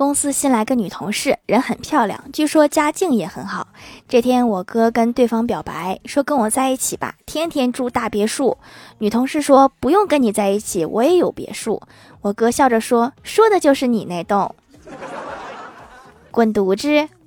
公司新来个女同事人很漂亮据说家境也很好。这天我哥跟对方表白说跟我在一起吧天天住大别墅。女同事说不用跟你在一起我也有别墅。我哥笑着说说的就是你那栋。滚犊子！